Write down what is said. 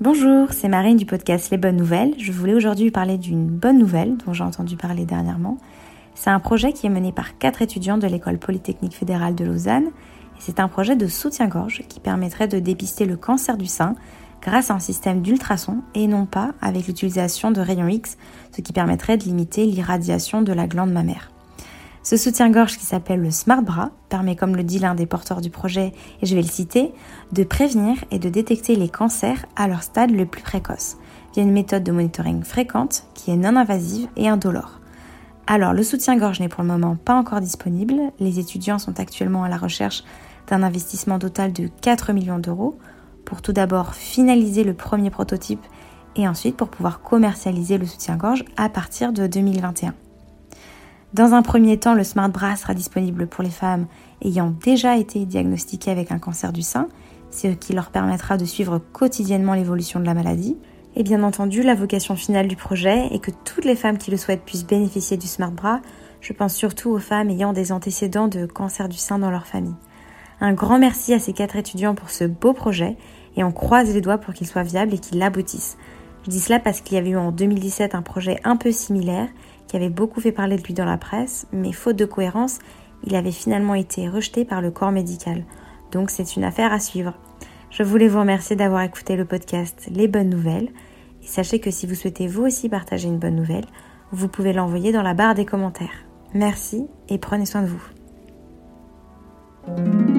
Bonjour, c'est Marine du podcast Les Bonnes Nouvelles. Je voulais aujourd'hui parler d'une bonne nouvelle dont j'ai entendu parler dernièrement. C'est un projet qui est mené par quatre étudiants de l'école polytechnique fédérale de Lausanne. Et c'est un projet de soutien-gorge qui permettrait de dépister le cancer du sein grâce à un système d'ultrasons et non pas avec l'utilisation de rayons X, ce qui permettrait de limiter l'irradiation de la glande mammaire. Ce soutien-gorge qui s'appelle le Smart Bra permet, comme le dit l'un des porteurs du projet, et je vais le citer, de prévenir et de détecter les cancers à leur stade le plus précoce, via une méthode de monitoring fréquente qui est non invasive et indolore. Alors, le soutien-gorge n'est pour le moment pas encore disponible. Les étudiants sont actuellement à la recherche d'un investissement total de 4 millions d'euros pour tout d'abord finaliser le premier prototype et ensuite pour pouvoir commercialiser le soutien-gorge à partir de 2021. Dans un premier temps, le Smart Bra sera disponible pour les femmes ayant déjà été diagnostiquées avec un cancer du sein, ce qui leur permettra de suivre quotidiennement l'évolution de la maladie. Et bien entendu, la vocation finale du projet est que toutes les femmes qui le souhaitent puissent bénéficier du Smart Bra. Je pense surtout aux femmes ayant des antécédents de cancer du sein dans leur famille. Un grand merci à ces quatre étudiants pour ce beau projet et on croise les doigts pour qu'il soit viable et qu'il aboutisse. Je dis cela parce qu'il y avait eu en 2017 un projet un peu similaire qui avait beaucoup fait parler de lui dans la presse, mais faute de cohérence, il avait finalement été rejeté par le corps médical. Donc c'est une affaire à suivre. Je voulais vous remercier d'avoir écouté le podcast Les Bonnes Nouvelles. Et sachez que si vous souhaitez vous aussi partager une bonne nouvelle, vous pouvez l'envoyer dans la barre des commentaires. Merci et prenez soin de vous.